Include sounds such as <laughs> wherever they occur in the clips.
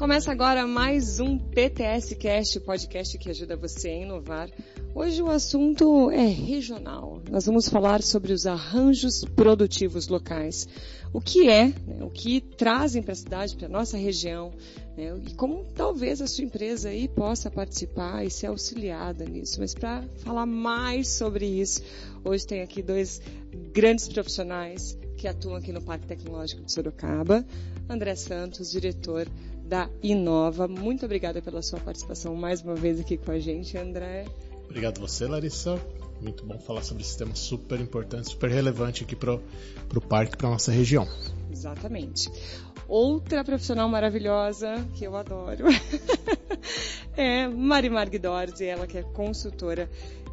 Começa agora mais um PTS Cast, podcast que ajuda você a inovar. Hoje o assunto é regional. Nós vamos falar sobre os arranjos produtivos locais. O que é, né, o que trazem para a cidade, para a nossa região, né, e como talvez a sua empresa aí possa participar e ser auxiliada nisso. Mas para falar mais sobre isso, hoje tem aqui dois grandes profissionais que atuam aqui no Parque Tecnológico de Sorocaba. André Santos, diretor da Inova. Muito obrigada pela sua participação mais uma vez aqui com a gente, André. Obrigado você, Larissa. Muito bom falar sobre esse tema super importante, super relevante aqui para o parque, para nossa região. Exatamente. Outra profissional maravilhosa que eu adoro <laughs> é Marimar Guidorzi, ela que é consultora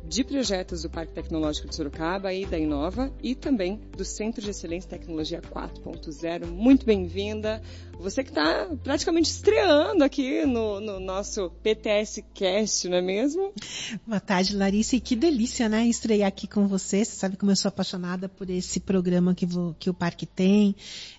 de projetos do Parque Tecnológico de Sorocaba e da Inova e também do Centro de Excelência Tecnologia 4.0. Muito bem-vinda. Você que está praticamente estreando aqui no, no, nosso PTS Cast, não é mesmo? Boa tarde, Larissa. E que delícia, né? Estrear aqui com você. Você sabe como eu sou apaixonada por esse programa que, que o parque tem.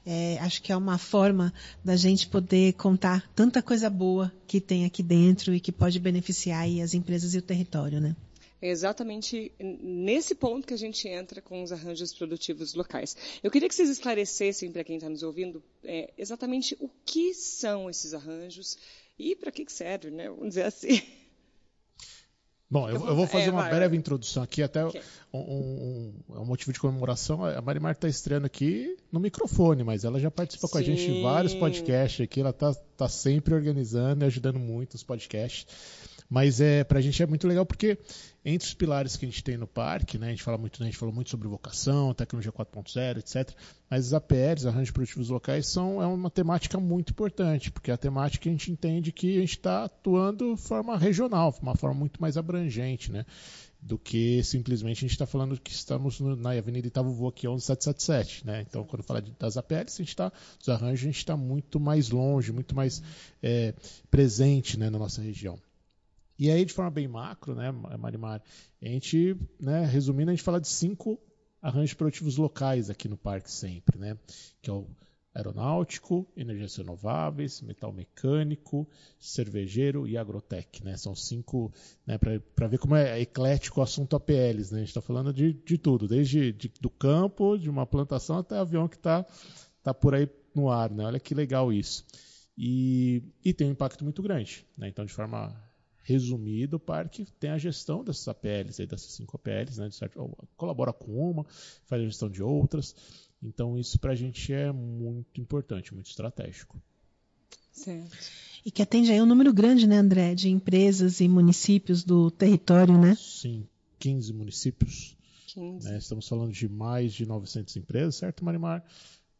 É, acho que é uma forma da gente poder contar tanta coisa boa que tem aqui dentro e que pode beneficiar as empresas e o território, né? É exatamente nesse ponto que a gente entra com os arranjos produtivos locais. Eu queria que vocês esclarecessem para quem está nos ouvindo é, exatamente o que são esses arranjos e para que, que serve, né? Vamos dizer assim. Bom, eu, eu vou fazer é, uma vai, breve vai. introdução aqui, até okay. um, um, um, um, motivo de comemoração. A Marimar está estreando aqui no microfone, mas ela já participa Sim. com a gente em vários podcasts aqui. Ela está tá sempre organizando e ajudando muito os podcasts. Mas é, para a gente é muito legal porque entre os pilares que a gente tem no parque, né, a gente fala muito, né, a gente falou muito sobre vocação, tecnologia 4.0, etc. Mas os APLs, arranjos produtivos locais, são é uma temática muito importante, porque é a temática que a gente entende que a gente está atuando de forma regional, de uma forma muito mais abrangente, né? do que simplesmente a gente está falando que estamos no, na Avenida Itavuvu aqui 11777, né? Então, quando fala de, das APLs, a gente está, os arranjos, a gente está muito mais longe, muito mais é, presente né, na nossa região. E aí, de forma bem macro, né, Marimar, a gente, né, resumindo, a gente fala de cinco arranjos produtivos locais aqui no parque sempre, né? Que é o aeronáutico, energias renováveis, metal mecânico, cervejeiro e agrotec, né? São cinco, né, para ver como é eclético o assunto APLs, né? A gente está falando de, de tudo, desde de, do campo, de uma plantação até avião que está tá por aí no ar, né? Olha que legal isso. E, e tem um impacto muito grande, né? Então, de forma resumido, o parque tem a gestão dessas APLs, aí, dessas cinco APLs, né, certo, colabora com uma, faz a gestão de outras. Então, isso para a gente é muito importante, muito estratégico. Certo. E que atende aí um número grande, né, André, de empresas e municípios do território, né? Sim, 15 municípios. 15. Né, estamos falando de mais de 900 empresas, certo, Marimar?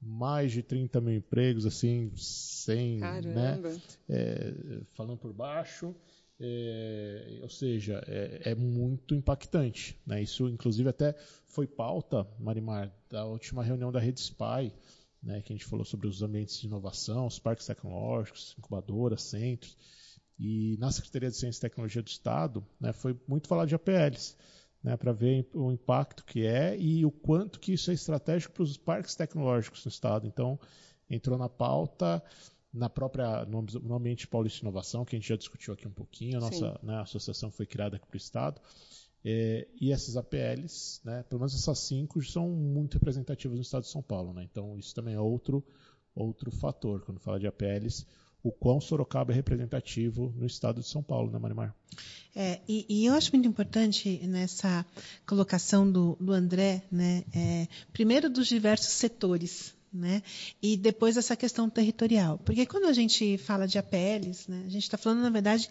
mais de 30 mil empregos, assim, sem, né? Caramba. né? É, falando por baixo. É, ou seja, é, é, muito impactante. Né? Isso, inclusive, até foi pauta, Marimar, da última reunião da Rede SPY, né, que a gente falou sobre os ambientes de inovação, os parques tecnológicos, incubadoras, centros. E na Secretaria de Ciência e Tecnologia do Estado, né, foi muito falado de APLs, né, para ver o impacto que é e o quanto que isso é estratégico para os parques tecnológicos no Estado. Então, entrou na pauta na própria no, no ambiente Paulista de Inovação, que a gente já discutiu aqui um pouquinho, a nossa né, a associação foi criada aqui para o Estado. É, e essas APLs, né, pelo menos essas cinco, são muito representativas no Estado de São Paulo. Né? Então, isso também é outro, outro fator, quando fala de APLs, o quão Sorocaba é representativo no Estado de São Paulo, né, Marimar? É, e, e, eu acho muito importante nessa colocação do, do André, né, é, primeiro dos diversos setores né? E depois essa questão territorial. Porque quando a gente fala de APLs, né, a gente está falando, na verdade,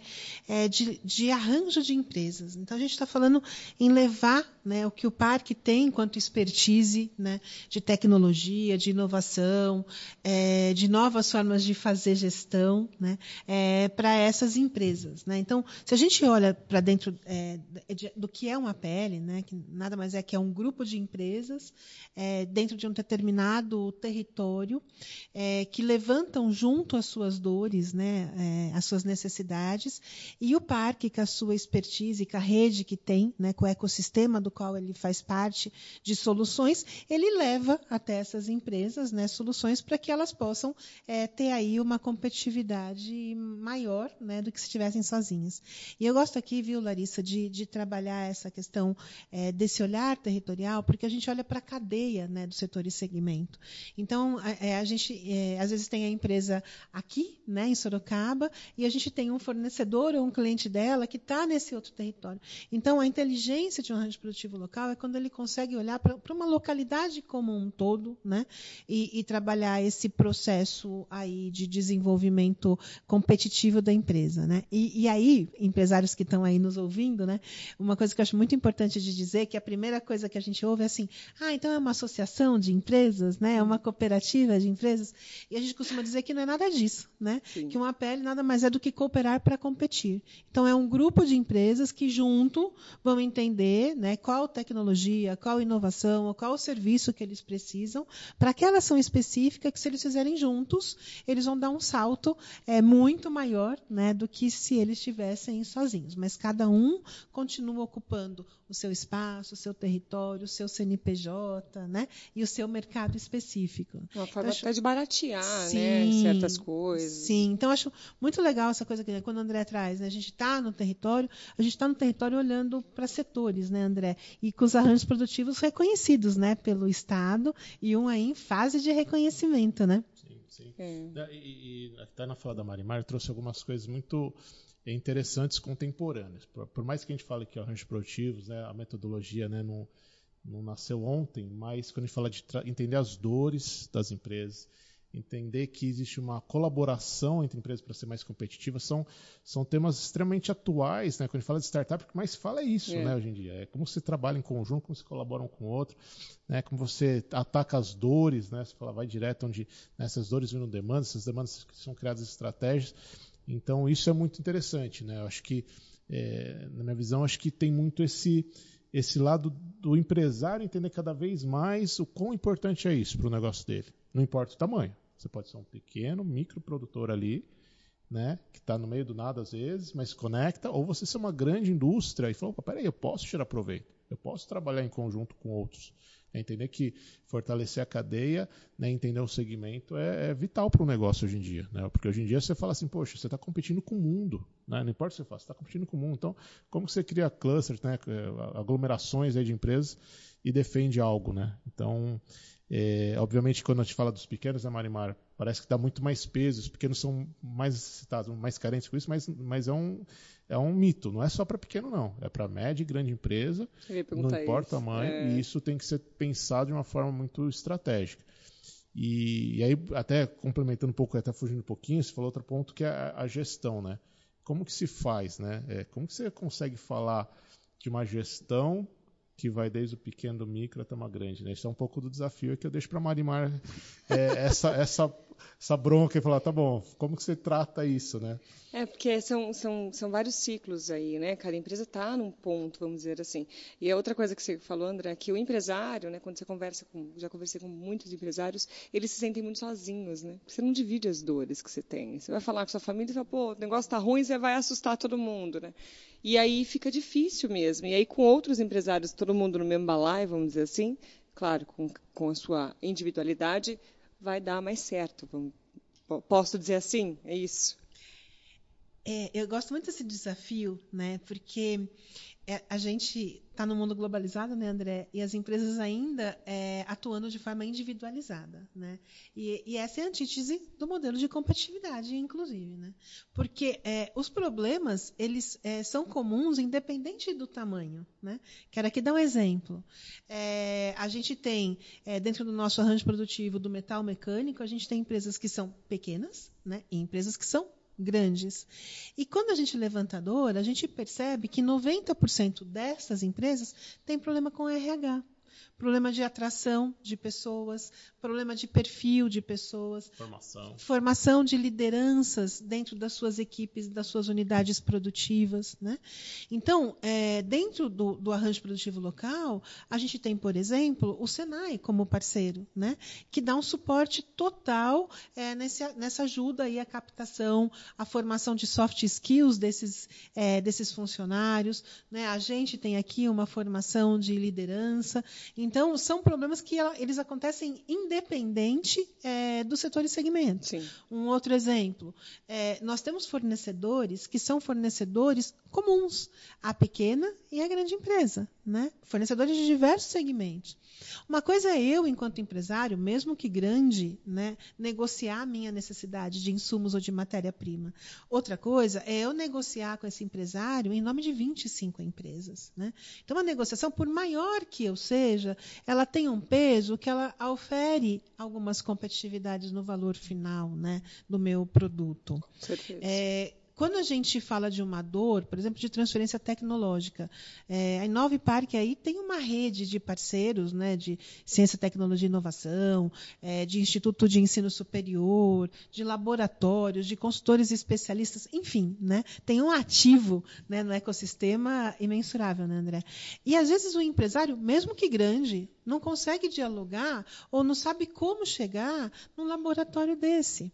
é, de, de, arranjo de empresas. Então, a gente está falando em levar né, o que o parque tem enquanto expertise né, de tecnologia, de inovação, é, de novas formas de fazer gestão né, é, para essas empresas. Né? Então, se a gente olha para dentro é, do que é uma APL, né, que nada mais é que é um grupo de empresas é, dentro de um determinado território é, que levantam junto as suas dores, né, é, as suas necessidades, e o parque, com a sua expertise, com a rede que tem, né, com o ecossistema do qual ele faz parte de soluções, ele leva até essas empresas né, soluções para que elas possam é, ter aí uma competitividade maior né, do que se estivessem sozinhas. E eu gosto aqui, viu, Larissa, de, de trabalhar essa questão é, desse olhar territorial, porque a gente olha para a cadeia né, do setor e segmento. Então, a, é, a gente é, às vezes tem a empresa aqui, né, em Sorocaba, e a gente tem um fornecedor ou um cliente dela que está nesse outro território. Então, a inteligência de um rancho produtivo local é quando ele consegue olhar para uma localidade como um todo, né, e, e trabalhar esse processo aí de desenvolvimento competitivo da empresa, né. E, e aí, empresários que estão aí nos ouvindo, né, uma coisa que eu acho muito importante de dizer que a primeira coisa que a gente ouve é assim, ah, então é uma associação de empresas, né? É uma cooperativa de empresas. E a gente costuma dizer que não é nada disso, né? Sim. Que uma pele nada mais é do que cooperar para competir. Então é um grupo de empresas que junto vão entender, né, qual tecnologia, qual inovação, qual serviço que eles precisam para aquela ação específica que se eles fizerem juntos, eles vão dar um salto é, muito maior, né, do que se eles estivessem sozinhos. Mas cada um continua ocupando o seu espaço, o seu território, o seu CNPJ, né? E o seu mercado específico. Uma forma então, até de baratear, né, sim, né? Certas coisas. Sim, então acho muito legal essa coisa que quando o André traz, né? A gente está no território, a gente está no território olhando para setores, né, André? E com os arranjos produtivos reconhecidos, né, pelo Estado e um aí em fase de reconhecimento, né? Sim, sim. É. E, e até na fala da Marimar trouxe algumas coisas muito interessantes contemporâneas. Por, por, mais que a gente fale que arranjos produtivos, né, a metodologia né, não, não nasceu ontem, mas quando a gente fala de entender as dores das empresas, entender que existe uma colaboração entre empresas para ser mais competitiva, são, são temas extremamente atuais, né? Quando a gente fala de startup, o que mais fala é isso, é. né, hoje em dia. É como você trabalha em conjunto, como você colabora um com o outro, né? Como você ataca as dores, né? Você fala, vai direto onde né, essas dores viram demandas, essas demandas são criadas estratégias. Então, isso é muito interessante, né? Eu acho que, é, na minha visão, acho que tem muito esse esse lado do empresário entender cada vez mais o quão importante é isso para o negócio dele. Não importa o tamanho. Você pode ser um pequeno microprodutor ali, né, que está no meio do nada às vezes, mas conecta, ou você ser uma grande indústria e falar, peraí, eu posso tirar proveito, eu posso trabalhar em conjunto com outros. É entender que fortalecer a cadeia, né, entender o segmento é, é vital para o negócio hoje em dia. Né? Porque hoje em dia você fala assim, poxa, você está competindo com o mundo. Né? Não importa o que você faz, você está competindo com o mundo. Então, como você cria clusters, né, aglomerações aí de empresas e defende algo? Né? Então, é, obviamente, quando a gente fala dos pequenos, né, Marimar, parece que dá muito mais peso. Os pequenos são mais necessitados, mais carentes com isso, mas, mas é, um, é um mito. Não é só para pequeno, não. É para média e grande empresa. Não importa o tamanho. É... E isso tem que ser pensado de uma forma muito estratégica. E, e, aí, até complementando um pouco, até fugindo um pouquinho, você falou outro ponto que é a, a gestão, né? Como que se faz, né? É, como que você consegue falar de uma gestão que vai desde o pequeno do micro até uma grande. Né? Isso é um pouco do desafio que eu deixo para Marimar é, essa, essa, essa bronca e falar, tá bom, como que você trata isso, né? É, porque são, são, são vários ciclos aí, né? Cada empresa está num ponto, vamos dizer assim. E a outra coisa que você falou, André, é que o empresário, né, quando você conversa com, já conversei com muitos empresários, eles se sentem muito sozinhos, né? Você não divide as dores que você tem. Você vai falar com sua família e fala, pô, o negócio está ruim, você vai assustar todo mundo, né? E aí fica difícil mesmo. E aí com outros empresários, todo mundo no mesmo balaio, vamos dizer assim, claro, com, com a sua individualidade, vai dar mais certo. Posso dizer assim? É isso. É, eu gosto muito desse desafio, né? Porque é, a gente está no mundo globalizado, né, André? E as empresas ainda é, atuando de forma individualizada, né? E, e, essa é a antítese do modelo de competitividade, inclusive, né? Porque é, os problemas eles é, são comuns independente do tamanho, né? Quero aqui dar um exemplo. É, a gente tem é, dentro do nosso arranjo produtivo do metal mecânico, a gente tem empresas que são pequenas, né? E empresas que são grandes. E quando a gente levanta a dor, a gente percebe que 90% dessas empresas têm problema com RH. Problema de atração de pessoas, problema de perfil de pessoas, formação, formação de lideranças dentro das suas equipes, das suas unidades produtivas. Né? Então, é, dentro do, do, arranjo produtivo local, a gente tem, por exemplo, o Senai como parceiro, né? que dá um suporte total é, nesse, nessa ajuda aí à captação, à formação de soft skills desses, é, desses funcionários. Né? A gente tem aqui uma formação de liderança. Então, são problemas que eles acontecem independente é, do setor e segmento. Sim. Um outro exemplo, é, nós temos fornecedores que são fornecedores comuns, a pequena e a grande empresa, né? fornecedores de diversos segmentos. Uma coisa é eu, enquanto empresário, mesmo que grande, né, negociar a minha necessidade de insumos ou de matéria-prima. Outra coisa é eu negociar com esse empresário em nome de 25 empresas. Né? Então, a negociação, por maior que eu seja, ela tem um peso que ela ofere algumas competitividades no valor final né, do meu produto. Certeza. É, quando a gente fala de uma dor, por exemplo, de transferência tecnológica, é, a Inove Parque aí tem uma rede de parceiros né, de ciência, tecnologia e inovação, é, de instituto de ensino superior, de laboratórios, de consultores especialistas, enfim, né, tem um ativo né, no ecossistema imensurável, né, André? E às vezes o empresário, mesmo que grande, não consegue dialogar ou não sabe como chegar num laboratório desse.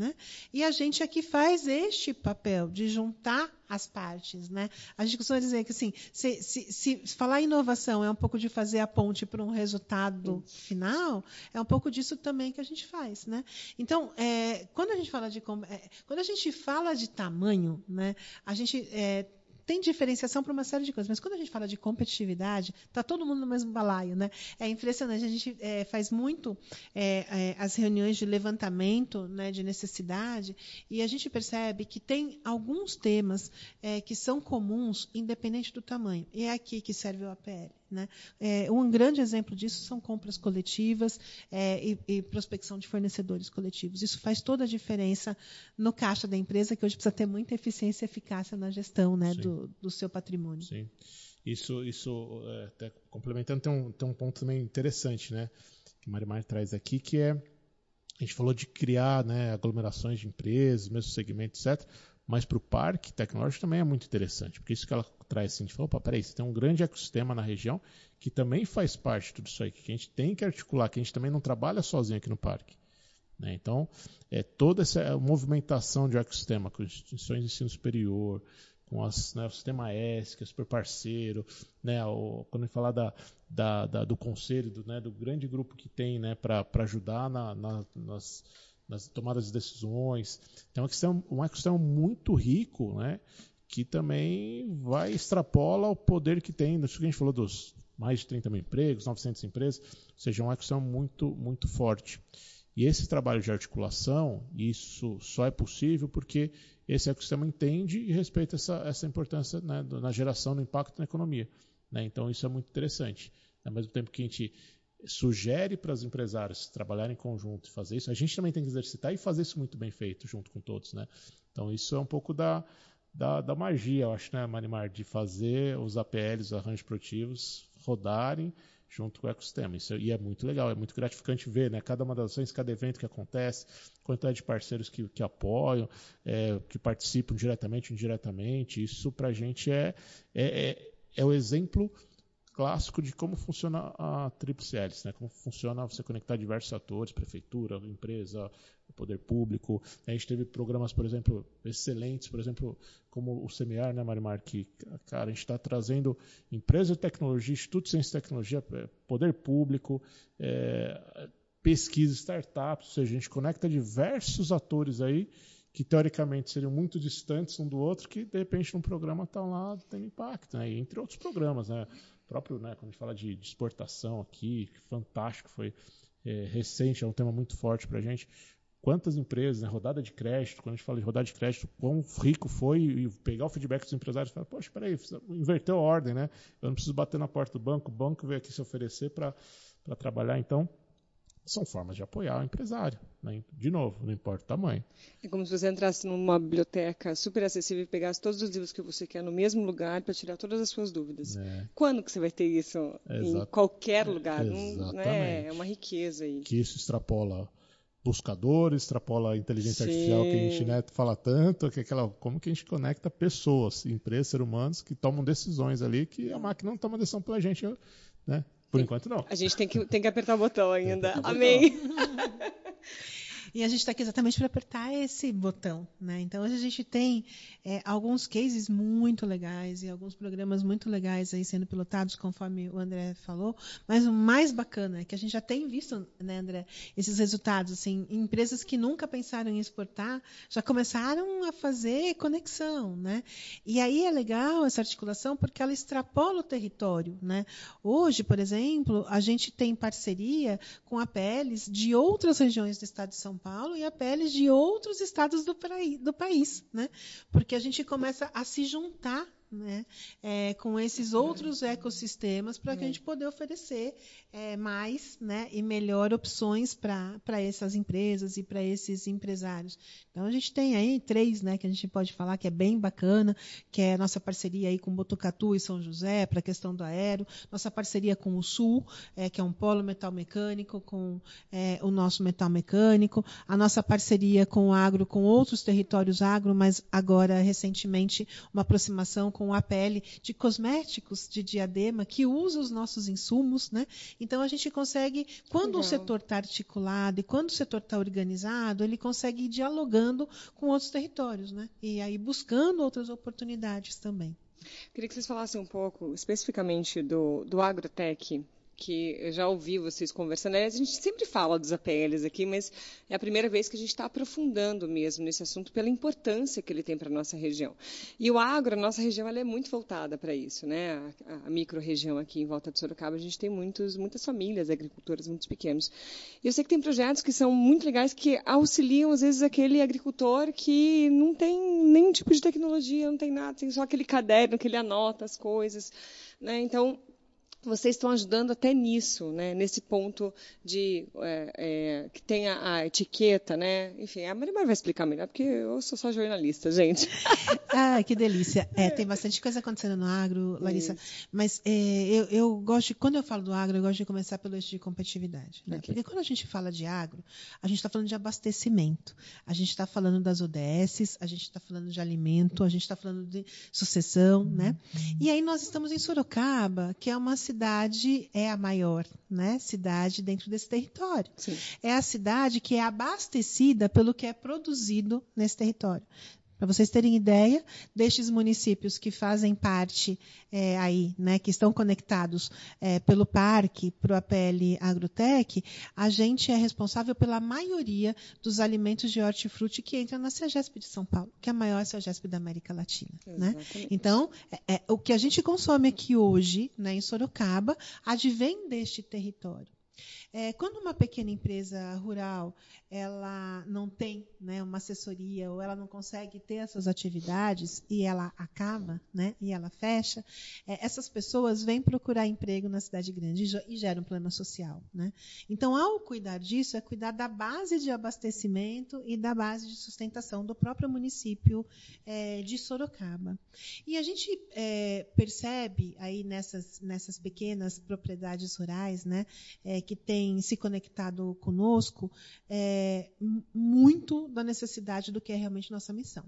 Né? E a gente aqui faz este papel de juntar as partes. Né? A gente costuma dizer que assim, se, se, se falar inovação é um pouco de fazer a ponte para um resultado final, é um pouco disso também que a gente faz. Né? Então, é, quando a gente fala de é, quando a gente fala de tamanho, né, a gente é, tem diferenciação para uma série de coisas, mas quando a gente fala de competitividade, está todo mundo no mesmo balaio. Né? É impressionante. A gente é, faz muito é, é, as reuniões de levantamento né, de necessidade e a gente percebe que tem alguns temas é, que são comuns, independente do tamanho. E é aqui que serve o APL. Né? É, um grande exemplo disso são compras coletivas é, e, e, prospecção de fornecedores coletivos. Isso faz toda a diferença no caixa da empresa, que hoje precisa ter muita eficiência e eficácia na gestão né, do, do, seu patrimônio. Sim. Isso, isso é, complementando, tem um, tem um ponto também interessante né, que o Marimar traz aqui, que é a gente falou de criar né, aglomerações de empresas, mesmo segmento, etc. Mas para o parque tecnológico também é muito interessante, porque isso que ela traz assim, a gente falou, opa, peraí, você tem um grande ecossistema na região que também faz parte de tudo isso aí, que a gente tem que articular, que a gente também não trabalha sozinho aqui no parque. Né? Então, é, toda essa movimentação de ecossistema com instituições de ensino superior, com as, né, o sistema S, que é super parceiro, né, o, quando gente falar da, da, da, do conselho, do, né, do grande grupo que tem né, para ajudar na, na, nas nas tomadas de decisões. Então, é um ecossistema, um ecossistema muito rico, né? que também vai extrapola o poder que tem, isso que a gente falou dos mais de 30 mil empregos, 900 empresas, ou seja, é um ecossistema muito, muito forte. E esse trabalho de articulação, isso só é possível porque esse ecossistema entende e respeita essa, essa importância né, na geração do impacto na economia. Né? Então, isso é muito interessante. Ao mesmo tempo que a gente sugere para os empresários trabalharem em conjunto e fazer isso, a gente também tem que exercitar e fazer isso muito bem feito junto com todos, né? Então isso é um pouco da, da, da magia, eu acho, né, Marimar, de fazer os APLs, os arranjos produtivos, rodarem junto com o ecossistema. Isso, e é muito legal, é muito gratificante ver, né? Cada uma das ações, cada evento que acontece, quantidade de parceiros que, que apoiam, é, que participam diretamente ou indiretamente. Isso para a gente é, é, é, é o exemplo clássico de como funciona a tríplice hélice, né? como funciona você conectar diversos atores, prefeitura, empresa, poder público. A gente teve programas, por exemplo, excelentes, por exemplo, como o CMEAR, né, Marimar, que, cara, a gente está trazendo empresas de tecnologia, institutos de ciência e tecnologia, é, poder público, é, pesquisa, startups, ou seja, a gente conecta diversos atores aí que teoricamente seriam muito distantes um do outro, que de repente num programa estão lá tendo impacto, né? entre outros programas, né? Próprio, né, quando a gente fala de, de exportação aqui, que fantástico, foi é, recente, é um tema muito forte para a gente. Quantas empresas, né, rodada de crédito, quando a gente fala de rodada de crédito, quão rico foi e pegar o feedback dos empresários e falar, poxa, peraí, inverteu a ordem, né? Eu não preciso bater na porta do banco, o banco veio aqui se oferecer para trabalhar. Então, são formas de apoiar o empresário. Né? De novo, não importa o tamanho. É como se você entrasse numa biblioteca super acessível e pegasse todos os livros que você quer no mesmo lugar para tirar todas as suas dúvidas. É. Quando que você vai ter isso em qualquer lugar? Não, não é, é uma riqueza aí. Que isso extrapola buscadores, extrapola a inteligência Sim. artificial que a gente né, fala tanto, que é aquela, como que a gente conecta pessoas, empresas, seres humanos que tomam decisões ali que a máquina não toma decisão pela gente, né? Por enquanto não. A gente tem que, tem que apertar o botão ainda. Amém. <laughs> E a gente está aqui exatamente para apertar esse botão. Né? Então, hoje a gente tem é, alguns cases muito legais e alguns programas muito legais aí sendo pilotados, conforme o André falou. Mas o mais bacana é que a gente já tem visto, né, André, esses resultados. Assim, empresas que nunca pensaram em exportar já começaram a fazer conexão. Né? E aí é legal essa articulação porque ela extrapola o território. Né? Hoje, por exemplo, a gente tem parceria com a de outras regiões do estado de São Paulo e a peles de outros estados do, do país, né? Porque a gente começa a se juntar né, é, com esses outros ecossistemas para que a gente poder oferecer é, mais né, e melhor opções para essas empresas e para esses empresários. Então a gente tem aí três né, que a gente pode falar que é bem bacana, que é a nossa parceria aí com Botucatu e São José para a questão do aero, nossa parceria com o Sul, é, que é um polo metal mecânico, com é, o nosso metal mecânico, a nossa parceria com o agro, com outros territórios agro, mas agora recentemente uma aproximação com a pele de cosméticos de diadema que usa os nossos insumos, né? Então a gente consegue, quando Legal. o setor está articulado e quando o setor está organizado, ele consegue ir dialogando com outros territórios, né? E aí buscando outras oportunidades também. Queria que vocês falassem um pouco especificamente do, do agrotech que eu já ouvi vocês conversando. a gente sempre fala dos APLs aqui, mas é a primeira vez que a gente está aprofundando mesmo nesse assunto pela importância que ele tem para a nossa região. E o agro, a nossa região, ela é muito voltada para isso, né? A, a micro-região aqui em volta de Sorocaba, a gente tem muitos, muitas famílias agricultoras, muitos pequenos. E eu sei que tem projetos que são muito legais, que auxiliam, às vezes, aquele agricultor que não tem nenhum tipo de tecnologia, não tem nada, tem só aquele caderno que ele anota as coisas. Né? Então, vocês estão ajudando até nisso, né? nesse ponto de é, é, que tem a, a, etiqueta, né? Enfim, a Marimar vai explicar melhor, porque eu sou só jornalista, gente. <laughs> ah, que delícia. É, tem bastante coisa acontecendo no agro, Larissa. Isso. Mas é, eu, eu, gosto, de, quando eu falo do agro, eu gosto de começar pelo eixo de competitividade. Né? Okay. Porque quando a gente fala de agro, a gente está falando de abastecimento, a gente está falando das ODSs, a gente está falando de alimento, a gente está falando de sucessão, né? Uhum. E aí nós estamos em Sorocaba, que é uma cidade cidade é a maior né, cidade dentro desse território. Sim. É a cidade que é abastecida pelo que é produzido nesse território. Para vocês terem ideia, destes municípios que fazem parte é, aí, né, que estão conectados é, pelo parque, para o APL Agrotec, a gente é responsável pela maioria dos alimentos de hortifruti que entram na CEGESP de São Paulo, que é a maior CEGESP da América Latina. Né? Então, é, é, o que a gente consome aqui hoje, né, em Sorocaba, advém deste território. É, quando uma pequena empresa rural ela não tem né, uma assessoria ou ela não consegue ter essas atividades e ela acaba né, e ela fecha, é, essas pessoas vêm procurar emprego na cidade grande e, geram um plano social. Né? Então, ao cuidar disso, é cuidar da base de abastecimento e da base de sustentação do próprio município é, de Sorocaba. E a gente é, percebe aí nessas, nessas pequenas propriedades rurais né, é, que têm se conectado conosco, é, muito da necessidade do que é realmente nossa missão.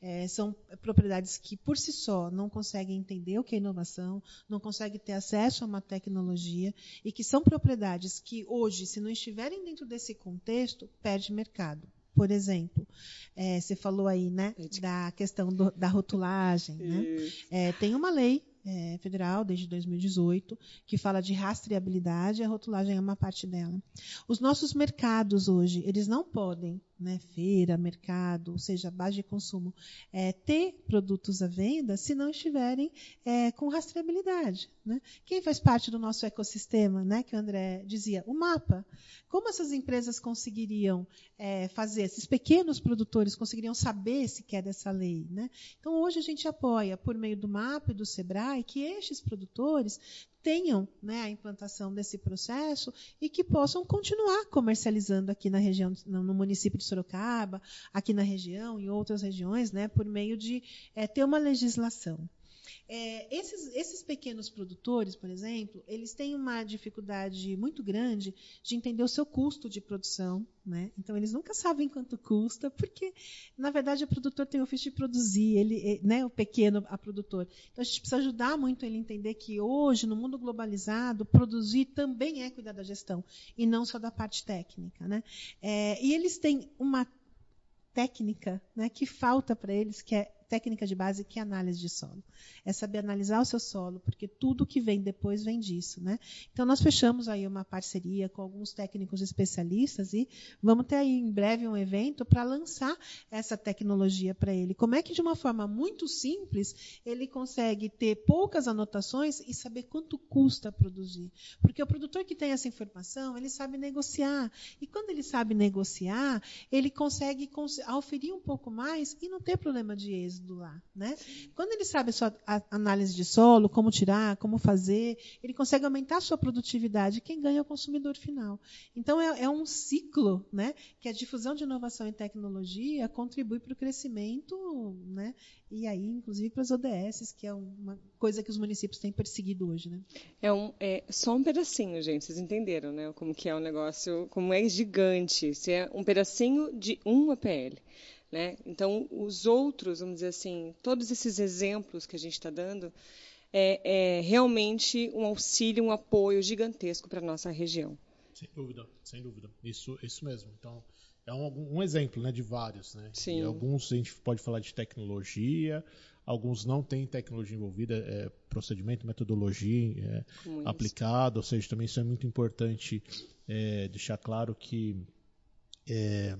É, são propriedades que, por si só, não conseguem entender o que é inovação, não conseguem ter acesso a uma tecnologia e que são propriedades que, hoje, se não estiverem dentro desse contexto, perde mercado. Por exemplo, é, você falou aí né, da questão do, da rotulagem. Né? É, tem uma lei é, federal, desde 2018, que fala de rastreabilidade, a rotulagem é uma parte dela. Os nossos mercados hoje, eles não podem né, feira, mercado, ou seja, base de consumo, é, ter produtos à venda se não estiverem é, com rastreabilidade. Né? Quem faz parte do nosso ecossistema, né, que o André dizia? O mapa. Como essas empresas conseguiriam é, fazer, esses pequenos produtores conseguiriam saber se quer dessa lei? Né? Então, hoje a gente apoia, por meio do mapa e do SEBRAE, que estes produtores tenham né, a implantação desse processo e que possam continuar comercializando aqui na região, no município de Sorocaba, aqui na região, em outras regiões, né, por meio de é, ter uma legislação. É, esses, esses, pequenos produtores, por exemplo, eles têm uma dificuldade muito grande de entender o seu custo de produção. Né? Então, eles nunca sabem quanto custa, porque, na verdade, o produtor tem o ofício de produzir, ele, né, o pequeno a produtor. Então, a gente precisa ajudar muito ele a entender que hoje, no mundo globalizado, produzir também é cuidar da gestão, e não só da parte técnica. Né? É, e eles têm uma técnica né, que falta para eles, que é técnica de base que é análise de solo. É saber analisar o seu solo, porque tudo que vem depois vem disso. Né? Então, nós fechamos aí uma parceria com alguns técnicos especialistas e vamos ter aí em breve um evento para lançar essa tecnologia para ele. Como é que, de uma forma muito simples, ele consegue ter poucas anotações e saber quanto custa produzir? Porque o produtor que tem essa informação, ele sabe negociar. E quando ele sabe negociar, ele consegue oferir um pouco mais e não ter problema de êxito êxodo lá. Né? Quando ele sabe a sua análise de solo, como tirar, como fazer, ele consegue aumentar a sua produtividade. Quem ganha é o consumidor final. Então, é, é um ciclo né, que a difusão de inovação e tecnologia contribui para o crescimento, né, e aí, inclusive, para as ODS, que é uma coisa que os municípios têm perseguido hoje. Né? É, um, é só um pedacinho, gente. Vocês entenderam né, como que é o negócio, como é gigante. Se é um pedacinho de um APL. Né? Então, os outros, vamos dizer assim, todos esses exemplos que a gente está dando, é, é, realmente um auxílio, um apoio gigantesco para a nossa região. Sem dúvida, sem dúvida. Isso, isso mesmo. Então, é um, um exemplo né, de vários. Né? Sim. E alguns a gente pode falar de tecnologia, alguns não têm tecnologia envolvida, é procedimento, metodologia é, aplicado, ou seja, também isso é muito importante é, deixar claro que é,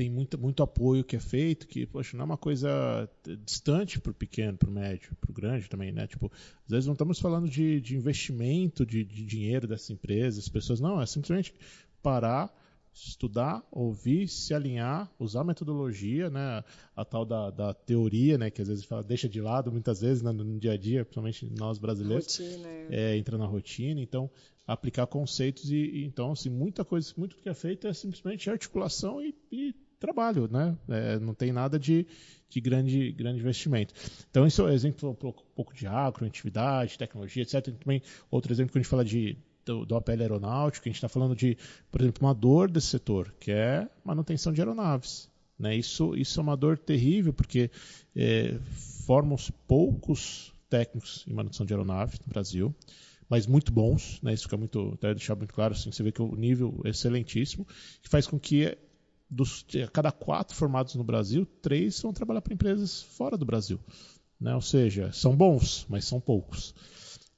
tem muito, muito apoio que é feito, que, poxa, não é uma coisa distante para o pequeno, para o médio, para o grande também, né? Tipo, às vezes não estamos falando de, de investimento de, de dinheiro dessa empresa, as pessoas, não, é simplesmente parar, estudar, ouvir, se alinhar, usar a metodologia, né? A tal da, da teoria, né? Que às vezes fala, deixa de lado, muitas vezes né? no dia a dia, principalmente nós brasileiros, rotina, é. É, entra na rotina. Então, aplicar conceitos e, e, então, assim, muita coisa, muito que é feito é simplesmente articulação e, e trabalho, né? É, não tem nada de, de grande, grande investimento. Então, isso é exemplo um pouco de agro, atividade, tecnologia, etc. E também outro exemplo que a gente fala de do, do APL aeronáutico, a gente está falando de, por exemplo, uma dor desse setor, que é manutenção de aeronaves. Né? Isso, isso é uma dor terrível, porque é, formam-se poucos técnicos em manutenção de aeronaves no Brasil, mas muito bons, né? isso fica muito, até deixar muito claro, assim, você vê que o nível é excelentíssimo, que faz com que dos, a cada quatro formados no Brasil, três vão trabalhar para empresas fora do Brasil. Né? Ou seja, são bons, mas são poucos.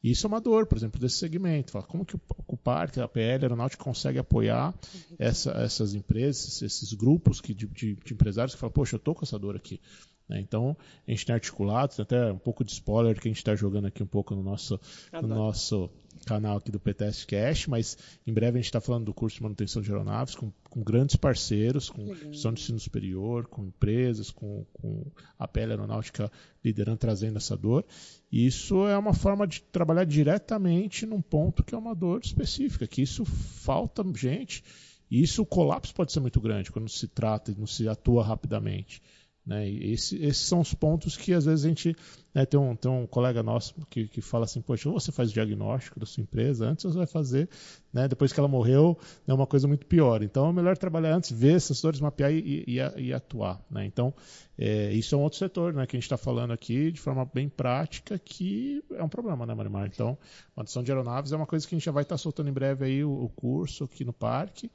E isso é uma dor, por exemplo, desse segmento. Como que o Parque, a PL, a Aeronáutica consegue apoiar essa, essas empresas, esses grupos que, de, de, de, empresários que falam, poxa, eu estou com essa dor aqui. Né? Então, a gente tem articulado, tem até um pouco de spoiler que a gente está jogando aqui um pouco no nosso, no nosso canal aqui do PTS Cash, mas em breve a gente está falando do curso de manutenção de aeronaves com, com grandes parceiros, com instituição de ensino superior, com empresas, com, com a pele aeronáutica liderando, trazendo essa dor. E isso é uma forma de trabalhar diretamente num ponto que é uma dor específica, que isso falta gente. E isso, o colapso pode ser muito grande quando se trata e não se atua rapidamente. Né? Esse, esses são os pontos que às vezes a gente né, tem, um, tem um colega nosso que, que fala assim, poxa, você faz o diagnóstico da sua empresa antes, você vai fazer, né, depois que ela morreu, é uma coisa muito pior. Então é melhor trabalhar antes, ver essas dores, mapear e, e, e atuar. Né? Então é, isso é um outro setor né, que a gente está falando aqui de forma bem prática, que é um problema, né, Marimar? Então, manutenção de aeronaves é uma coisa que a gente já vai estar tá soltando em breve aí o, o curso aqui no parque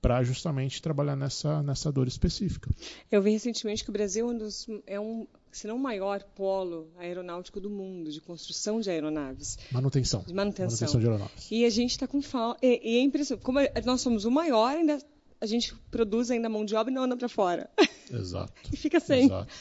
para justamente trabalhar nessa, nessa dor específica. Eu vi recentemente que o Brasil é um, dos, é um se não o maior polo aeronáutico do mundo, de construção de aeronaves. Manutenção. De manutenção. Manutenção de aeronaves. E a gente está com falta. E, e, é impressionante. Como nós somos o maior, ainda a gente produz ainda mão de obra e não anda para fora. <laughs> Exato. e fica sem. Exato.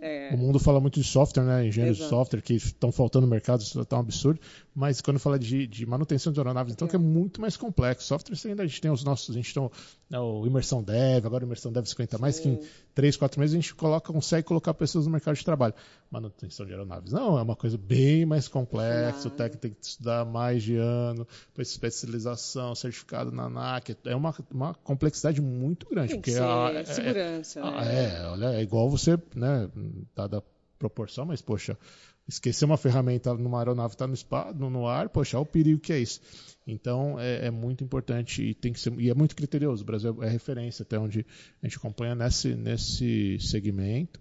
É. O mundo fala muito de software, né? Engenheiros de software que estão faltando no mercado, isso está um absurdo. Mas quando fala de, de manutenção de aeronaves, então, é. que é muito mais complexo. Software ainda a gente tem os nossos, a gente tem né, o Imersão Dev, agora o Imersão Dev 50 mais, que em 3, 4 meses a gente coloca, consegue colocar pessoas no mercado de trabalho. Manutenção de aeronaves. Não, é uma coisa bem mais complexa, o técnico tem que estudar mais de ano, especialização, certificado na ANAC. É uma, uma complexidade muito grande. Tem porque a, é, segurança, é, né? É, olha, é igual você, né, dada proporção, mas, poxa, esquecer uma ferramenta numa aeronave está no, no, ar, poxa, olha o perigo que é isso. Então é, é, muito importante e tem que ser e é muito criterioso. O Brasil é referência até onde a gente acompanha nesse, nesse segmento.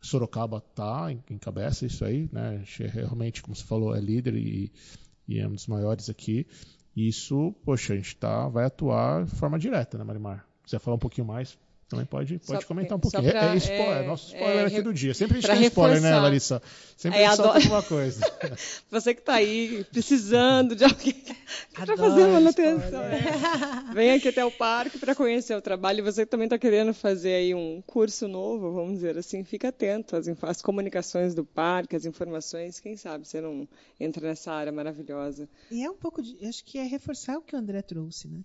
Sorocaba está encabeça isso aí, né? A gente é realmente, como você falou, é líder e, e é um dos maiores aqui. Isso, poxa, a gente tá, vai atuar de forma direta, né, Marimar? Se quiser falar um pouquinho mais, também pode, pode só, comentar um pouquinho. Pra, é, é, spoiler, é, nosso spoiler é, aqui do dia. Sempre a gente tem spoiler, né, Larissa? Sempre é, a gente solta alguma coisa. <laughs> Você que está aí precisando de alguém <laughs> para fazer manutenção. É. Vem aqui até o parque para conhecer o trabalho. E você que também está querendo fazer aí um curso novo, vamos dizer assim, fica atento às, às comunicações do parque, às informações. Quem sabe você não entra nessa área maravilhosa. E é um pouco de. Acho que é reforçar o que o André trouxe, né?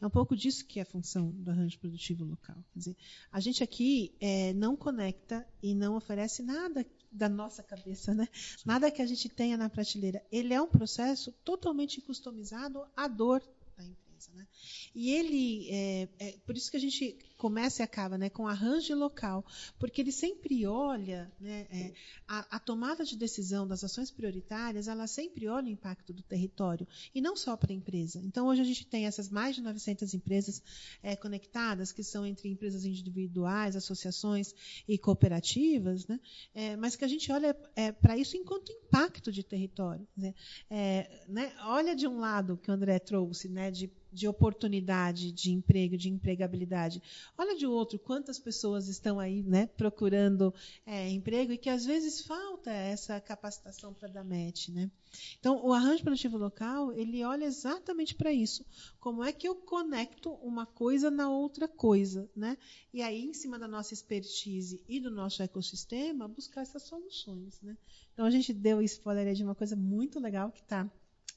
É um pouco disso que é a função do arranjo produtivo local. Quer dizer, a gente aqui é, não conecta e não oferece nada da nossa cabeça, né? Nada que a gente tenha na prateleira. Ele é um processo totalmente customizado à dor da empresa, né? E ele, é, é, por isso que a gente começa e acaba né, com arranjo local, porque ele sempre olha né, é, a, a, tomada de decisão das ações prioritárias, ela sempre olha o impacto do território, e não só para a empresa. Então, hoje a gente tem essas mais de 900 empresas é, conectadas, que são entre empresas individuais, associações e cooperativas, né, é, mas que a gente olha é, para isso enquanto impacto de território. Né, é, né, olha de um lado que o André trouxe, né, de de oportunidade de emprego, de empregabilidade. Olha de outro, quantas pessoas estão aí né, procurando é, emprego e que às vezes falta essa capacitação para dar match. Né? Então, o arranjo produtivo local, ele olha exatamente para isso. Como é que eu conecto uma coisa na outra coisa? Né? E aí, em cima da nossa expertise e do nosso ecossistema, buscar essas soluções. Né? Então, a gente deu spoiler de uma coisa muito legal que está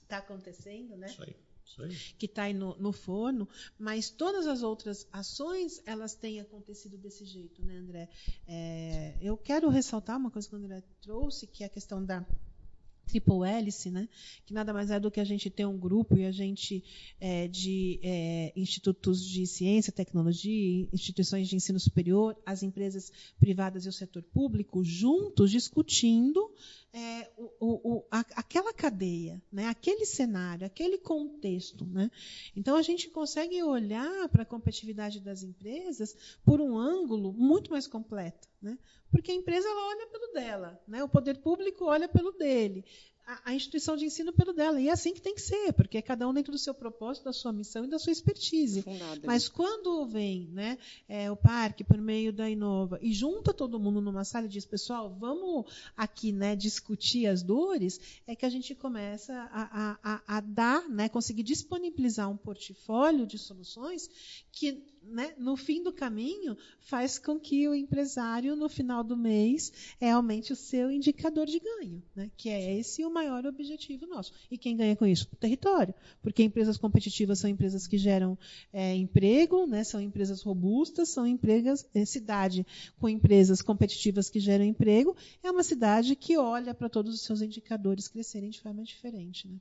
tá acontecendo. Né? Isso aí que está aí no, no, forno, mas todas as outras ações elas têm acontecido desse jeito, né, André? É, eu quero ressaltar uma coisa que o André trouxe, que é a questão da triple hélice, né? que nada mais é do que a gente ter um grupo e a gente é, de é, institutos de ciência, tecnologia, instituições de ensino superior, as empresas privadas e o setor público juntos discutindo é, o, o, a, aquela cadeia, né? aquele cenário, aquele contexto. Né? Então a gente consegue olhar para a competitividade das empresas por um ângulo muito mais completo. Né? Porque a empresa ela olha pelo dela, né? o poder público olha pelo dele, a, a, instituição de ensino pelo dela. E é assim que tem que ser, porque é cada um dentro do seu propósito, da sua missão e da sua expertise. Mas quando vem né, é, o parque por meio da Inova e junta todo mundo numa sala e diz, pessoal, vamos aqui né, discutir as dores, é que a gente começa a, a, a dar, né, conseguir disponibilizar um portfólio de soluções que né, no fim do caminho, faz com que o empresário, no final do mês, é, aumente o seu indicador de ganho, né, que é esse o maior objetivo nosso. E quem ganha com isso? O território. Porque empresas competitivas são empresas que geram é, emprego, né, são empresas robustas, são empregas, é, cidade com empresas competitivas que geram emprego, é uma cidade que olha para todos os seus indicadores crescerem de forma diferente. Né?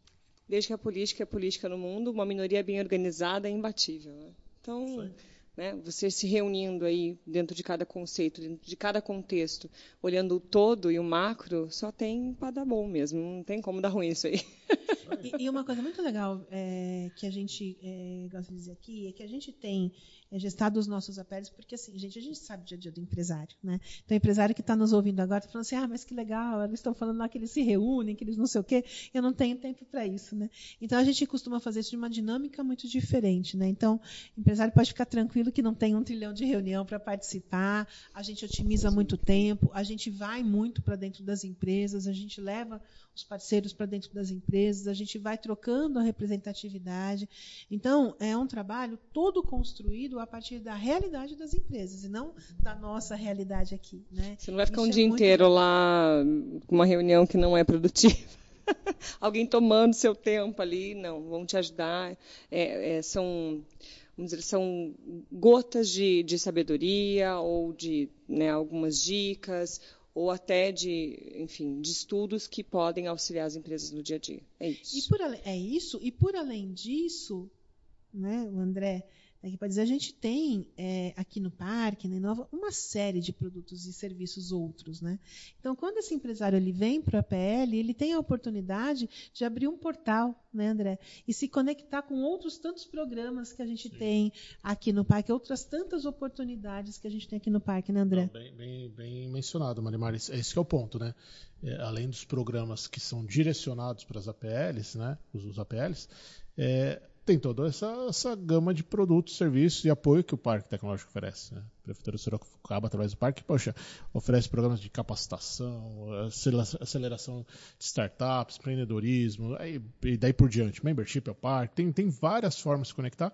Desde que a política é política no mundo, uma minoria bem organizada é imbatível. Né? Então, né, você se reunindo aí dentro de cada conceito, dentro de cada contexto, olhando o todo e o macro, só tem para dar bom mesmo. Não tem como dar ruim isso aí. <laughs> E, e uma coisa muito legal é, que a gente é, gosta de dizer aqui é que a gente tem é gestar dos nossos apelos, porque assim, gente, a gente sabe o dia a dia do empresário, né? Então, o empresário que está nos ouvindo agora está falando assim, ah, mas que legal, eles estão falando lá que eles se reúnem, que eles não sei o quê, eu não tenho tempo para isso, né? Então, a gente costuma fazer isso de uma dinâmica muito diferente, né? Então, o empresário pode ficar tranquilo que não tem um trilhão de reunião para participar, a gente otimiza muito tempo, a gente vai muito para dentro das empresas, a gente leva os parceiros para dentro das empresas, gente vai trocando a representatividade. Então, é um trabalho todo construído a partir da realidade das empresas e não da nossa realidade aqui. Né? Você não vai ficar Isso um é dia inteiro legal. lá com uma reunião que não é produtiva. <laughs> Alguém tomando seu tempo ali, não, vão te ajudar. É, é, são vamos dizer, são gotas de, de sabedoria ou de né, algumas dicas ou até de, enfim, de estudos que podem auxiliar as empresas no dia a dia. É isso. E por, é isso. E por além disso, né, o André, Aqui para dizer, a gente tem é, aqui no parque, na Inova, uma série de produtos e serviços outros. Né? Então, quando esse empresário ele vem para a APL, ele tem a oportunidade de abrir um portal, né, André? E se conectar com outros tantos programas que a gente Sim. tem aqui no parque, outras tantas oportunidades que a gente tem aqui no parque, né, André? Não, bem, bem, bem, mencionado, Marimar. Esse, esse é o ponto, né? É, além dos programas que são direcionados para as APLs, né? Os, os APLs, é, tem toda essa, essa gama de produtos, serviços e apoio que o Parque Tecnológico oferece. Né? A Prefeitura de Sorocaba, através do Parque, poxa, oferece programas de capacitação, aceleração de startups, empreendedorismo, e daí por diante. Membership ao Parque, tem, tem várias formas de se conectar.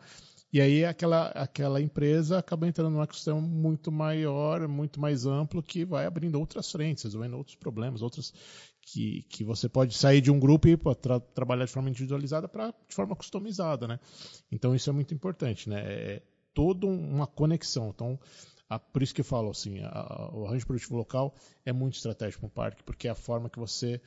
E aí aquela, aquela empresa acaba entrando num ecossistema muito maior, muito mais amplo, que vai abrindo outras frentes, resolvendo outros problemas, outras que, que você pode sair de um grupo e tra trabalhar de forma individualizada para de forma customizada, né? Então isso é muito importante, né? É toda uma conexão. Então, a, por isso que eu falo assim, a, o arranjo produtivo local é muito estratégico para o parque, porque é a forma que você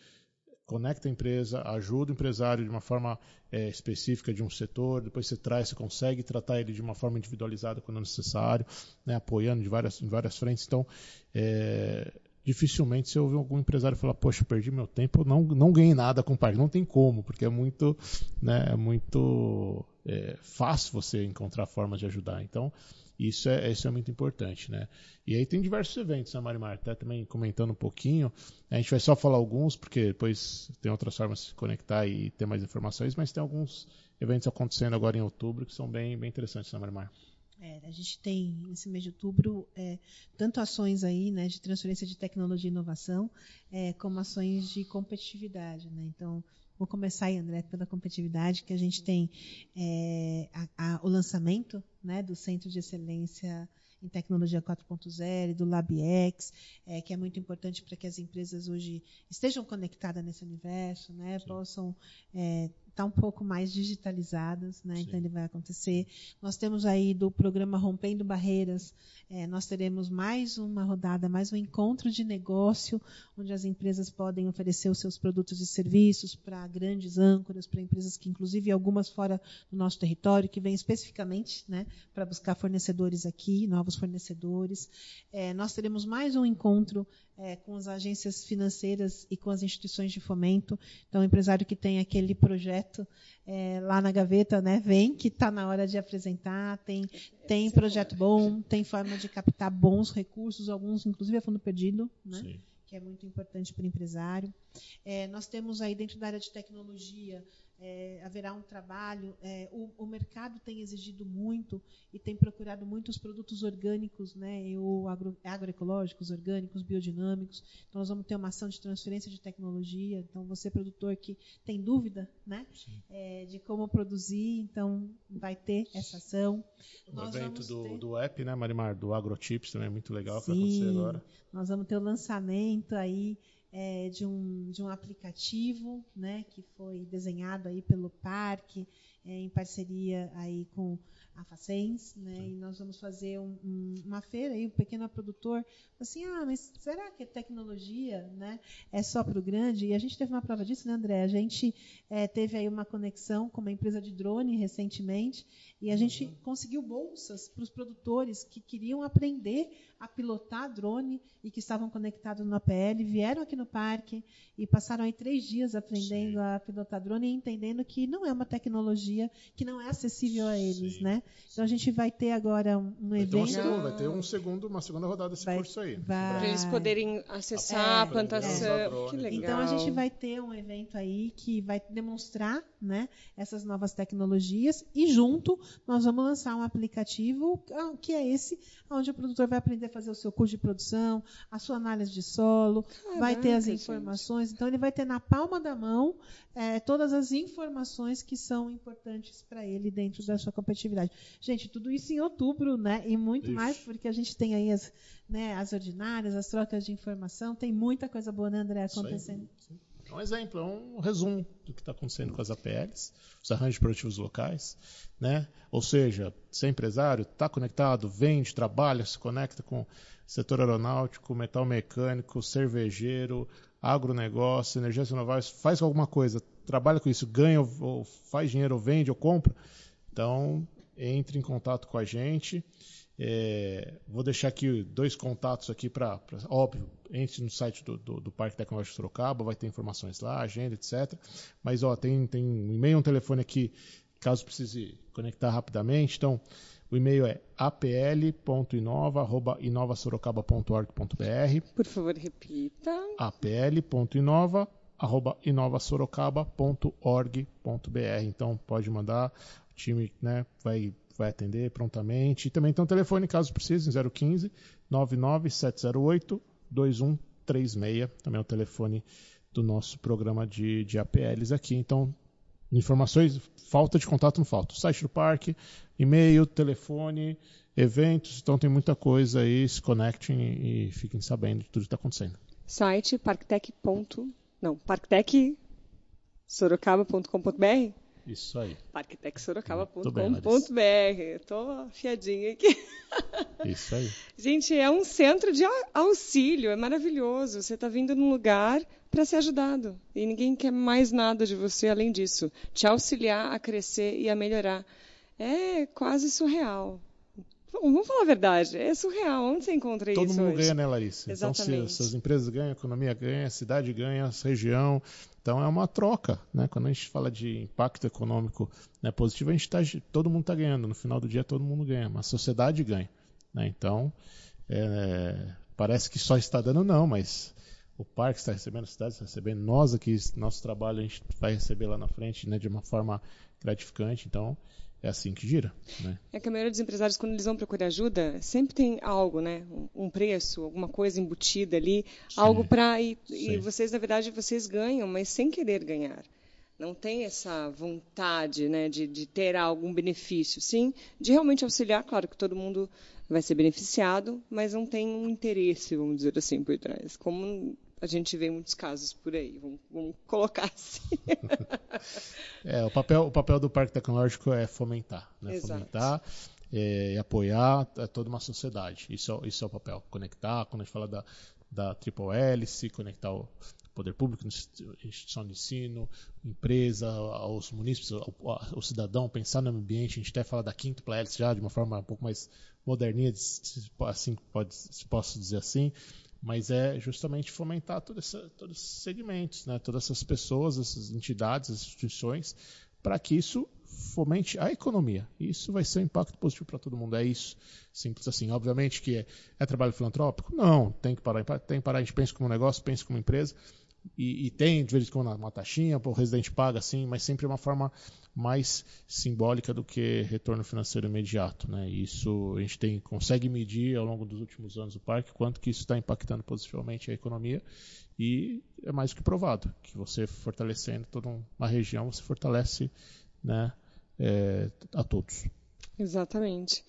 conecta a empresa, ajuda o empresário de uma forma é, específica de um setor, depois você traz, você consegue tratar ele de uma forma individualizada quando necessário, né, apoiando de várias, em várias frentes. Então, é, dificilmente você ouve algum empresário falar, poxa, perdi meu tempo, não, não ganhei nada com o parque. Não tem como, porque é muito, né, é muito é, fácil você encontrar formas de ajudar. Então, isso é, isso é muito importante, né? E aí tem diversos eventos, né, Marimar? Até também comentando um pouquinho. A gente vai só falar alguns, porque depois tem outras formas de se conectar e ter mais informações, mas tem alguns eventos acontecendo agora em outubro que são bem, bem interessantes, né, Marimar? É, a gente tem, nesse mês de outubro, é, tanto ações aí, né, de transferência de tecnologia e inovação, é, como ações de competitividade. Né? Então, vou começar aí, André, pela competitividade, que a gente tem é, a, a, o lançamento né, do Centro de Excelência em Tecnologia 4.0, do LabX, é, que é muito importante para que as empresas hoje estejam conectadas nesse universo, né, possam é, estar tá um pouco mais digitalizadas, né? então ele vai acontecer. Nós temos aí do programa Rompendo Barreiras, é, nós teremos mais uma rodada, mais um encontro de negócio, onde as empresas podem oferecer os seus produtos e serviços para grandes âncoras, para empresas que, inclusive, algumas fora do nosso território, que vêm especificamente né, para buscar fornecedores aqui, novos fornecedores. É, nós teremos mais um encontro é, com as agências financeiras e com as instituições de fomento. Então, o empresário que tem aquele projeto é, lá na gaveta, né, vem que está na hora de apresentar, tem, tem projeto bom, tem forma de captar bons recursos, alguns, inclusive, a fundo perdido, né, que é muito importante para o empresário. É, nós temos aí, dentro da área de tecnologia, é, haverá um trabalho. É, o, o, mercado tem exigido muito e tem procurado muitos produtos orgânicos, né, ou agro, agroecológicos, orgânicos, biodinâmicos. Então, nós vamos ter uma ação de transferência de tecnologia. Então, você, produtor que tem dúvida né, é, de como produzir, então vai ter essa ação. O nós evento do, ter... do app, né, Marimar, do AgroTips também é muito legal, Sim, vai acontecer agora. Nós vamos ter o lançamento aí é, de, um, de um aplicativo né, que foi desenhado aí pelo parque, é, em parceria aí com a Facens, né, e nós vamos fazer um, um, uma feira aí, um pequeno produtor, assim, ah, mas será que a tecnologia né, é só para o grande? E a gente teve uma prova disso, né, André? A gente é, teve aí uma conexão com uma empresa de drone recentemente, e a gente uhum. conseguiu bolsas para os produtores que queriam aprender a pilotar drone e que estavam conectados no APL, vieram aqui no parque e passaram aí três dias aprendendo Sim. a pilotar drone e entendendo que não é uma tecnologia tecnologia que não é acessível a eles, Sim. né? Então a gente vai ter agora um, um vai evento. Ter uma, vai ter um segundo, uma segunda rodada desse vai, curso aí. Para eles poderem acessar é, a plantação. É. Que legal. Então a gente vai ter um evento aí que vai demonstrar, né, essas novas tecnologias e junto nós vamos lançar um aplicativo ah, que é esse, onde o produtor vai aprender a fazer o seu curso de produção, a sua análise de solo, Caraca, vai ter as informações. Gente. Então ele vai ter na palma da mão é, todas as informações que são importantes para ele dentro da sua competitividade. Gente, tudo isso em outubro, né? E muito mais, porque a gente tem aí as, né, as ordinárias, as trocas de informação, tem muita coisa boa, né, André, acontecendo. É um exemplo, é um resumo do que está acontecendo com as APLs, os arranjos produtivos locais, né? Ou seja, ser empresário, está conectado, vende, trabalha, se conecta com setor aeronáutico, metal mecânico, cervejeiro, agronegócio, energias renováveis, faz alguma coisa, trabalha com isso, ganha ou faz dinheiro, ou vende ou compra, então entre em contato com a gente. É, vou deixar aqui dois contatos aqui para, óbvio, entre no site do, do, do, Parque Tecnológico Sorocaba, vai ter informações lá, agenda, etc. Mas ó, tem, tem um e-mail, um telefone aqui, caso precise conectar rapidamente. Então, o e-mail é apl.inova.inovassorocaba.org.br. Por favor, repita. apl.inova.inovassorocaba.org.br. Então, pode mandar, o time né, vai vai atender prontamente. E também tem um telefone, caso precise, 015 99708 2136. Também é o telefone do nosso programa de, de APLs aqui. Então, informações, falta de contato não falta. O site do parque, e-mail, telefone, eventos. Então, tem muita coisa aí. Se conectem e fiquem sabendo de tudo que está acontecendo. Site parktech. Não, parktechsorocaba.com.br isso aí. parquetecsorocaba.com.br. Estou afiadinha aqui. <laughs> Isso aí. Gente, é um centro de auxílio, é maravilhoso. Você está vindo num lugar para ser ajudado. E ninguém quer mais nada de você além disso. Te auxiliar a crescer e a melhorar. É quase surreal. Vamos falar a verdade, é surreal. Onde você encontra Todo isso? Todo mundo hoje? ganha, né, Larissa? Exatamente. Então, se, se as empresas ganham, a economia ganha, a cidade ganha, a região. Então, é uma troca. Né? Quando a gente fala de impacto econômico né, positivo, a gente tá, todo mundo está ganhando. No final do dia, todo mundo ganha, mas a sociedade ganha. Né? Então, é, parece que só está dando, não, mas o parque está recebendo, a cidade está recebendo, nós aqui, nosso trabalho, a gente vai receber lá na frente né, de uma forma gratificante. Então, é assim que gira. Né? É que a maioria dos empresários, quando eles vão procurar ajuda, sempre tem algo, né? Um preço, alguma coisa embutida ali, Sim. algo para. E, e, vocês, na verdade, vocês ganham, mas sem querer ganhar. Não tem essa vontade né, de, de ter algum benefício. Sim, de realmente auxiliar, claro que todo mundo vai ser beneficiado, mas não tem um interesse, vamos dizer assim, por trás. Como a gente vê muitos casos por aí, vamos, vamos colocar <laughs> assim. é, o papel, o papel do Parque Tecnológico é fomentar, né? Exato. fomentar é, e apoiar toda uma sociedade. Isso, é, isso é o papel, conectar, quando a gente fala da, da Triple Hélice, conectar o poder público, instituição de ensino, empresa, aos munícipes, o cidadão, pensar no ambiente, a gente até fala da quinta hélice já de uma forma um pouco mais moderninha, assim, pode, se posso dizer assim, mas é justamente fomentar todo essa, todos esses segmentos, né? todas essas pessoas, essas entidades, essas instituições, para que isso fomente a economia. Isso vai ser um impacto positivo para todo mundo. É isso. Simples assim. Obviamente que é, é, trabalho filantrópico? Não. Tem que parar. Tem que parar. A gente pensa como um negócio, pensa como empresa. E, e tem, de vez em quando, uma taxinha, o residente paga, assim, mas sempre uma forma mais simbólica do que retorno financeiro imediato. Né? Isso a gente tem, consegue medir ao longo dos últimos anos do parque quanto que isso está impactando positivamente a economia e é mais que provado que você fortalecendo toda uma região, você fortalece né, é, a todos. Exatamente.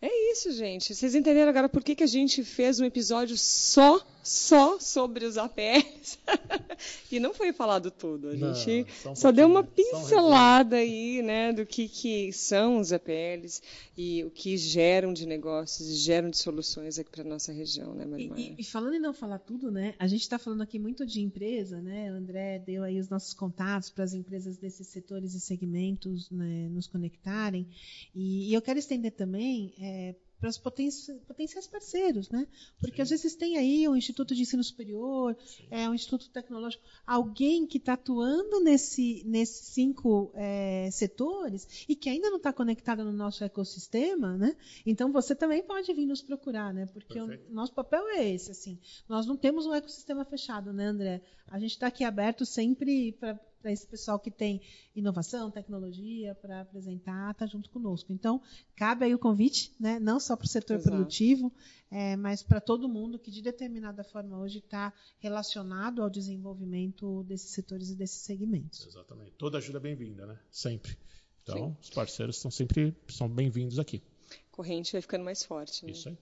É isso, gente. Vocês entenderam agora por que, que a gente fez um episódio só, só sobre os APLs? <laughs> e não foi falado tudo. A gente não, um só deu uma pincelada um aí, né, do que, que são os APLs e o que geram de negócios e geram de soluções aqui para nossa região, né, Marimar? E, e, falando em não falar tudo, né, a gente está falando aqui muito de empresa, né? O André deu aí os nossos contatos para as empresas desses setores e segmentos né, nos conectarem. E, e eu quero estender também. É, para os potenciais parceiros, né? Porque Sim. às vezes tem aí um Instituto de Ensino Superior, é um Instituto Tecnológico, alguém que está atuando nesse, nesses cinco é, setores e que ainda não está conectado no nosso ecossistema, né? Então você também pode vir nos procurar, né? Porque o nosso papel é esse, assim. Nós não temos um ecossistema fechado, né, André? A gente está aqui aberto sempre para para esse pessoal que tem inovação, tecnologia para apresentar, está junto conosco. Então, cabe aí o convite, né? não só para o setor Exato. produtivo, é, mas para todo mundo que de determinada forma hoje está relacionado ao desenvolvimento desses setores e desses segmentos. Exatamente. Toda ajuda é bem-vinda, né? Sempre. Então, Sim. os parceiros estão sempre são bem-vindos aqui. Corrente vai ficando mais forte. Né? Isso aí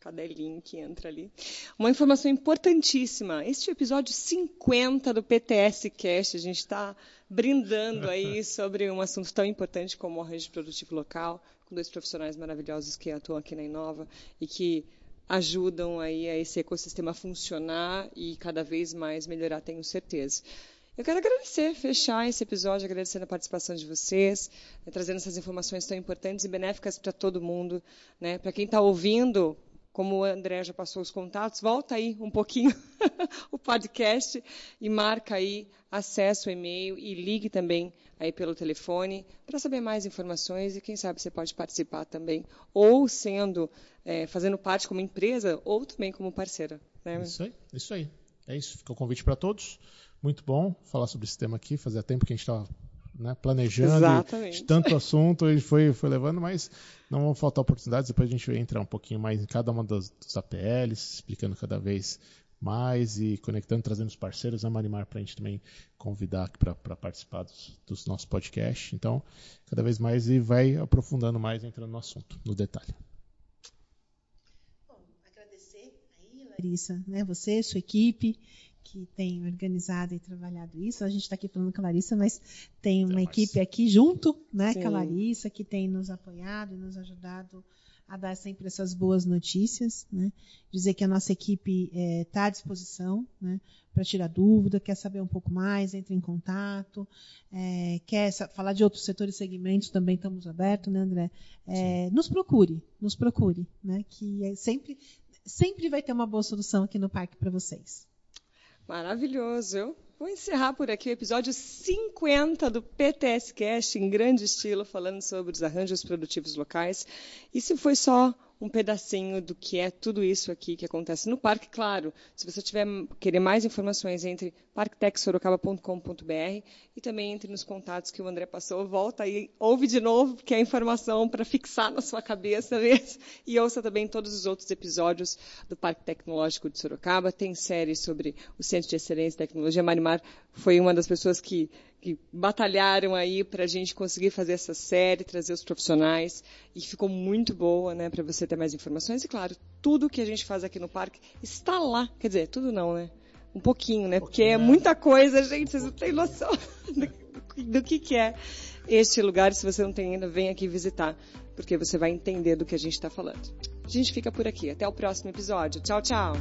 cadelinho que entra ali. Uma informação importantíssima. Este é o episódio 50 do PTS Cast. A gente está brindando aí <laughs> sobre um assunto tão importante como o arranjo produtivo local, com dois profissionais maravilhosos que atuam aqui na Inova e que ajudam aí a esse ecossistema funcionar e cada vez mais melhorar, tenho certeza. Eu quero agradecer, fechar esse episódio agradecendo a participação de vocês, né, trazendo essas informações tão importantes e benéficas para todo mundo. Né? Para quem está ouvindo, como o André já passou os contatos, volta aí um pouquinho <laughs> o podcast e marca aí, acesse o e-mail e ligue também aí pelo telefone para saber mais informações e quem sabe você pode participar também, ou sendo, é, fazendo parte como empresa ou também como parceira. Né? Isso aí, isso aí. É isso, fica o convite para todos. Muito bom falar sobre esse tema aqui, fazia tempo que a gente estava né, planejando Exatamente. tanto assunto e foi, foi levando, mas não vão faltar oportunidades. Depois a gente vai entrar um pouquinho mais em cada uma dos, dos APLs, explicando cada vez mais e conectando, trazendo os parceiros a Marimar para a gente também convidar para participar dos, dos, nossos podcasts. Então, cada vez mais e vai aprofundando mais, entrando no assunto, no detalhe. Bom, agradecer aí, Larissa, né, você, sua equipe que tem organizado e trabalhado isso. A gente está aqui falando com a Larissa, mas tem uma equipe aqui junto, né, Sim. com a Larissa, que tem nos apoiado e nos ajudado a dar sempre essas boas notícias, né? Dizer que a nossa equipe está é, tá à disposição, né? Para tirar dúvida, quer saber um pouco mais, entre em contato, é, quer falar de outros setores e segmentos, também estamos abertos, né, André? É, nos procure, nos procure, né? Que é sempre, sempre vai ter uma boa solução aqui no parque para vocês. Maravilhoso. Vou encerrar por aqui o episódio 50 do PTS Cast, em grande estilo, falando sobre os arranjos produtivos locais. E se foi só um pedacinho do que é tudo isso aqui que acontece no parque. Claro, se você tiver querer mais informações, entre parktechsorocaba.com.br e também entre nos contatos que o André passou. Volta aí, ouve de novo, porque é informação para fixar na sua cabeça <laughs> mesmo. E ouça também todos os outros episódios do Parque Tecnológico de Sorocaba. Tem série sobre o Centro de Excelência e Tecnologia. Marimar foi uma das pessoas que que batalharam aí para a gente conseguir fazer essa série, trazer os profissionais, e ficou muito boa, né, para você ter mais informações. E claro, tudo que a gente faz aqui no parque está lá. Quer dizer, tudo não, né? Um pouquinho, né? Porque é muita coisa, gente, vocês não têm noção <laughs> do, do que, que é este lugar. Se você não tem ainda, vem aqui visitar, porque você vai entender do que a gente está falando. A gente fica por aqui. Até o próximo episódio. Tchau, tchau.